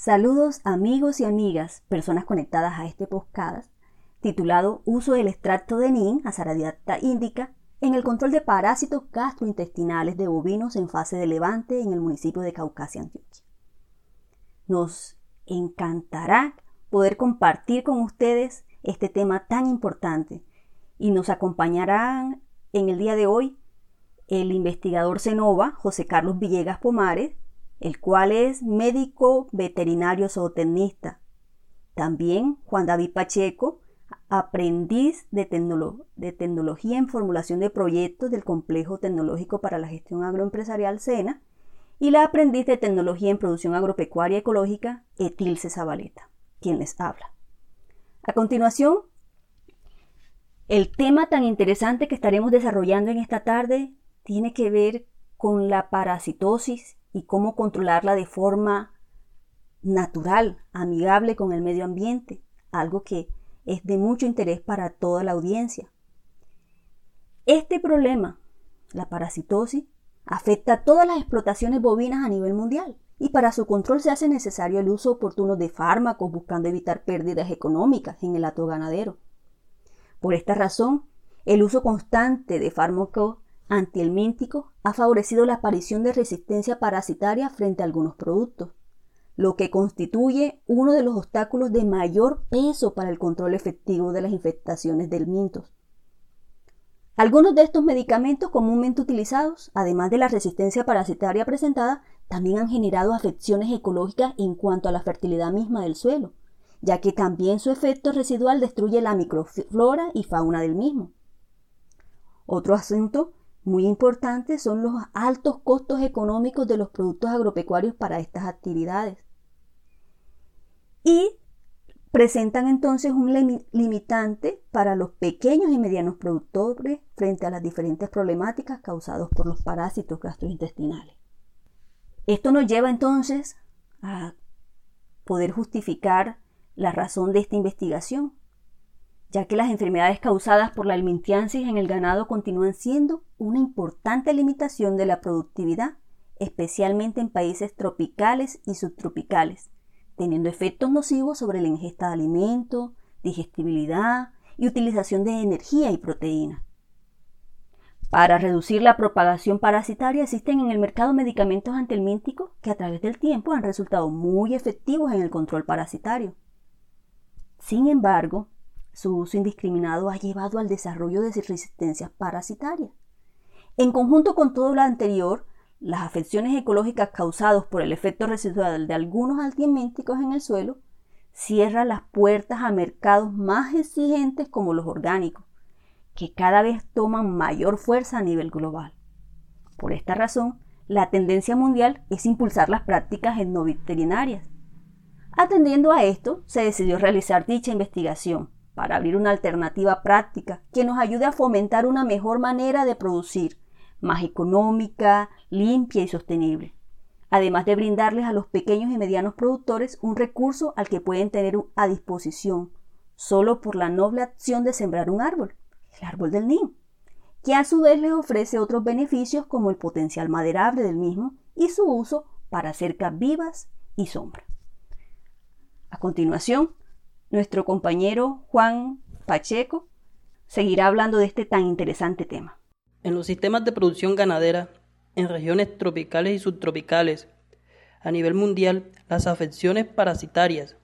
Saludos amigos y amigas, personas conectadas a este podcast titulado Uso del extracto de NIN, azaradiata índica, en el control de parásitos gastrointestinales de bovinos en fase de levante en el municipio de Caucasia, Antioquia. Nos encantará poder compartir con ustedes este tema tan importante y nos acompañarán en el día de hoy el investigador Cenova, José Carlos Villegas Pomares, el cual es médico veterinario zootecnista. También Juan David Pacheco, aprendiz de, tecnología en formulación de proyectos del Complejo Tecnológico para la Gestión Agroempresarial SENA, y la aprendiz de tecnología en producción agropecuaria ecológica, Etilce Zabaleta, quien les habla. A continuación, el tema tan interesante que estaremos desarrollando en esta tarde tiene que ver con la parasitosis y cómo controlarla de forma natural, amigable con el medio ambiente, algo que es de mucho interés para toda la audiencia. Este problema, la parasitosis, afecta a todas las explotaciones bovinas a nivel mundial y para su control se hace necesario el uso oportuno de fármacos buscando evitar pérdidas económicas en el hato ganadero. Por esta razón, el uso constante de fármacos antihelmínticos ha favorecido la aparición de resistencia parasitaria frente a algunos productos lo que constituye uno de los obstáculos de mayor peso para el control efectivo de las infestaciones del mintos. Algunos de estos medicamentos comúnmente utilizados, además de la resistencia parasitaria presentada, también han generado afecciones ecológicas en cuanto a la fertilidad misma del suelo, ya que también su efecto residual destruye la microflora y fauna del mismo. Otro asunto muy importante son los altos costos económicos de los productos agropecuarios para estas actividades y presentan entonces un limitante para los pequeños y medianos productores frente a las diferentes problemáticas causadas por los parásitos gastrointestinales. Esto nos lleva entonces a poder justificar la razón de esta investigación, ya que las enfermedades causadas por la helmintiasis en el ganado continúan siendo una importante limitación de la productividad, especialmente en países tropicales y subtropicales, teniendo efectos nocivos sobre la ingesta de alimentos, digestibilidad y utilización de energía y proteína. Para reducir la propagación parasitaria existen en el mercado medicamentos antihelmínticos que a través del tiempo han resultado muy efectivos en el control parasitario. Sin embargo, su uso indiscriminado ha llevado al desarrollo de resistencias parasitarias. En conjunto con todo lo anterior, las afecciones ecológicas causadas por el efecto residual de algunos antihelmínticos en el suelo cierran las puertas a mercados más exigentes como los orgánicos, que cada vez toman mayor fuerza a nivel global. Por esta razón, la tendencia mundial es impulsar las prácticas no veterinarias. Atendiendo a esto, se decidió realizar dicha investigación para abrir una alternativa práctica que nos ayude a fomentar una mejor manera de producir más económica, limpia y sostenible, además de brindarles a los pequeños y medianos productores un recurso al que pueden tener a disposición solo por la noble acción de sembrar un árbol, el árbol del NIM, que a su vez les ofrece otros beneficios como el potencial maderable del mismo y su uso para cercas vivas y sombra. A continuación, nuestro compañero Juan Pacheco seguirá hablando de este tan interesante tema. En los sistemas de producción ganadera, en regiones tropicales y subtropicales, a nivel mundial, las afecciones parasitarias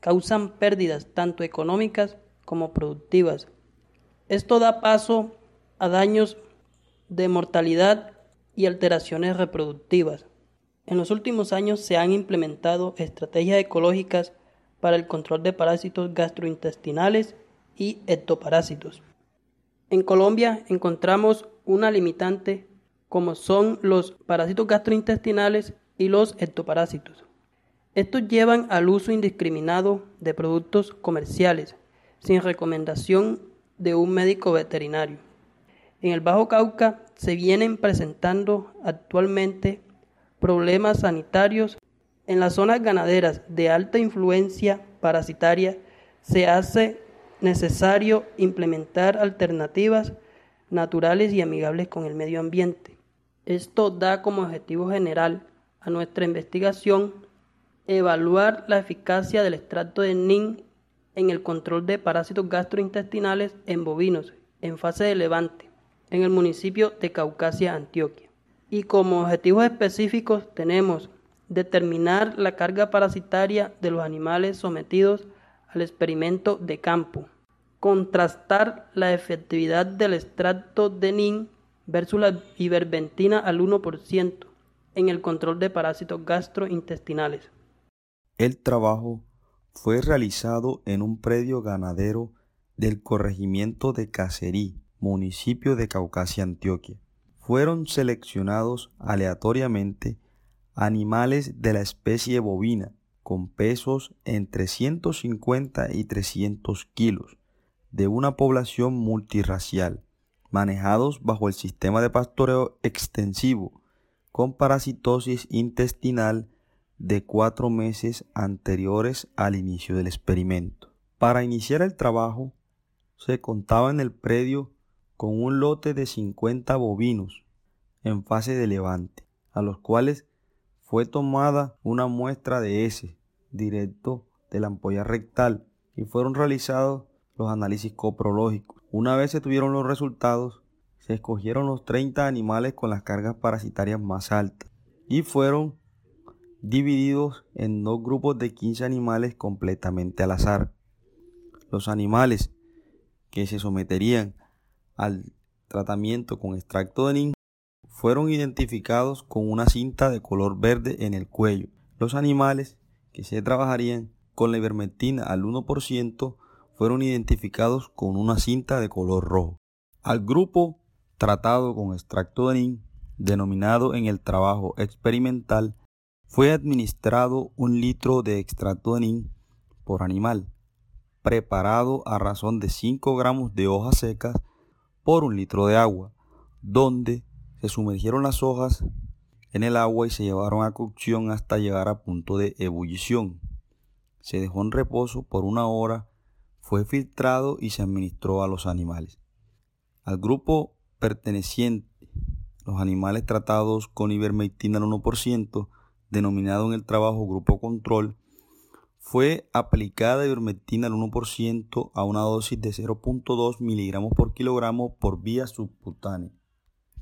causan pérdidas tanto económicas como productivas. Esto da paso a daños de mortalidad y alteraciones reproductivas. En los últimos años se han implementado estrategias ecológicas para el control de parásitos gastrointestinales y ectoparásitos. En Colombia encontramos una limitante como son los parásitos gastrointestinales y los ectoparásitos. Estos llevan al uso indiscriminado de productos comerciales sin recomendación de un médico veterinario. En el Bajo Cauca se vienen presentando actualmente problemas sanitarios en las zonas ganaderas de alta influencia parasitaria se hace necesario implementar alternativas naturales y amigables con el medio ambiente. Esto da como objetivo general a nuestra investigación Evaluar la eficacia del extracto de NIN en el control de parásitos gastrointestinales en bovinos en fase de levante en el municipio de Caucasia, Antioquia. Y como objetivos específicos tenemos determinar la carga parasitaria de los animales sometidos al experimento de campo, contrastar la efectividad del extracto de NIN versus la iverbentina al 1% en el control de parásitos gastrointestinales. El trabajo fue realizado en un predio ganadero del corregimiento de Cacerí, municipio de Caucasia, Antioquia. Fueron seleccionados aleatoriamente animales de la especie bovina con pesos entre 150 y 300 kilos de una población multirracial, manejados bajo el sistema de pastoreo extensivo con parasitosis intestinal de cuatro meses anteriores al inicio del experimento. Para iniciar el trabajo, se contaba en el predio con un lote de 50 bovinos en fase de levante, a los cuales fue tomada una muestra de S directo de la ampolla rectal y fueron realizados los análisis coprológicos. Una vez se tuvieron los resultados, se escogieron los 30 animales con las cargas parasitarias más altas y fueron divididos en dos grupos de 15 animales completamente al azar. Los animales que se someterían al tratamiento con extracto de NIN fueron identificados con una cinta de color verde en el cuello. Los animales que se trabajarían con la ivermectina al 1% fueron identificados con una cinta de color rojo. Al grupo tratado con extracto de NIN, denominado en el trabajo experimental, fue administrado un litro de extracto de NIN por animal, preparado a razón de 5 gramos de hojas secas por un litro de agua, donde se sumergieron las hojas en el agua y se llevaron a cocción hasta llegar a punto de ebullición. Se dejó en reposo por una hora, fue filtrado y se administró a los animales. Al grupo perteneciente, los animales tratados con ivermectina al 1%, denominado en el trabajo grupo control, fue aplicada ivermectina al 1% a una dosis de 0.2 miligramos por kilogramo por vía subcutánea.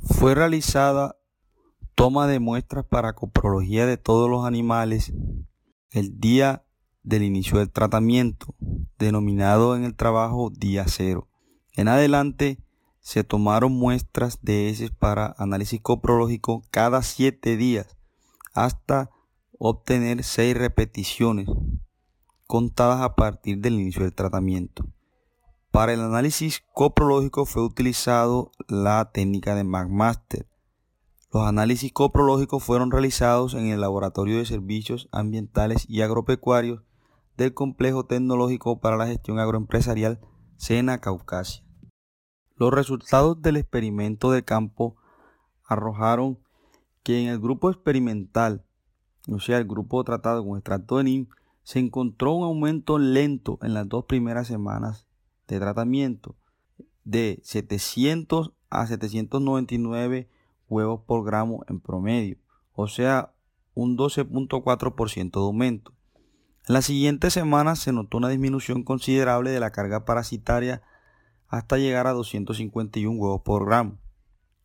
Fue realizada toma de muestras para coprología de todos los animales el día del inicio del tratamiento, denominado en el trabajo día cero. En adelante se tomaron muestras de heces para análisis coprológico cada siete días hasta obtener seis repeticiones contadas a partir del inicio del tratamiento. Para el análisis coprológico fue utilizado la técnica de McMaster. Los análisis coprológicos fueron realizados en el Laboratorio de Servicios Ambientales y Agropecuarios del Complejo Tecnológico para la Gestión Agroempresarial Sena Caucasia. Los resultados del experimento de campo arrojaron que en el grupo experimental, o sea, el grupo tratado con extracto de NIM, se encontró un aumento lento en las dos primeras semanas de tratamiento de 700 a 799 huevos por gramo en promedio, o sea, un 12.4% de aumento. En las siguientes semanas se notó una disminución considerable de la carga parasitaria hasta llegar a 251 huevos por gramo.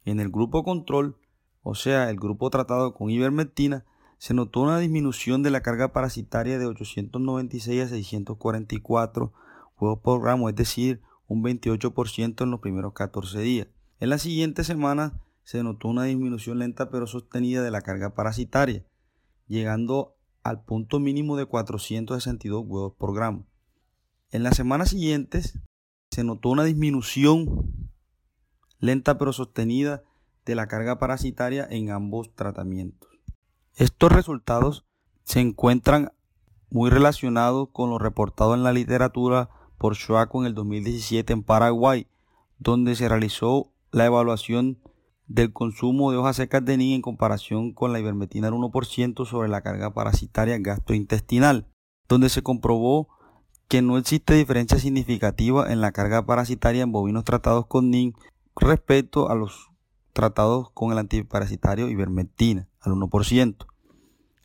En el grupo control, o sea, el grupo tratado con ivermectina, se notó una disminución de la carga parasitaria de 896 a 644 huevos por gramo, es decir, un 28% en los primeros 14 días. En las siguientes semanas se notó una disminución lenta pero sostenida de la carga parasitaria, llegando al punto mínimo de 462 huevos por gramo. En las semanas siguientes se notó una disminución lenta pero sostenida de la carga parasitaria en ambos tratamientos. Estos resultados se encuentran muy relacionados con lo reportado en la literatura por en el 2017 en Paraguay, donde se realizó la evaluación del consumo de hojas secas de NIN en comparación con la ivermectina al 1% sobre la carga parasitaria gastrointestinal, donde se comprobó que no existe diferencia significativa en la carga parasitaria en bovinos tratados con NIN respecto a los tratados con el antiparasitario ivermectina al 1%.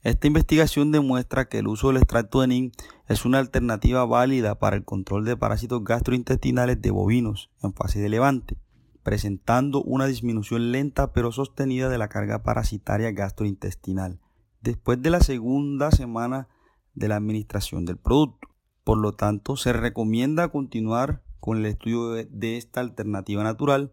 Esta investigación demuestra que el uso del extracto de NIN es una alternativa válida para el control de parásitos gastrointestinales de bovinos en fase de levante, presentando una disminución lenta pero sostenida de la carga parasitaria gastrointestinal después de la segunda semana de la administración del producto. Por lo tanto, se recomienda continuar con el estudio de, esta alternativa natural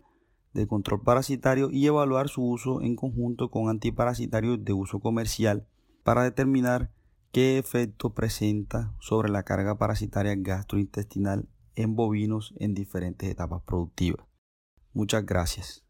de control parasitario y evaluar su uso en conjunto con antiparasitarios de uso comercial para determinar qué efecto presenta sobre la carga parasitaria gastrointestinal en bovinos en diferentes etapas productivas. Muchas gracias.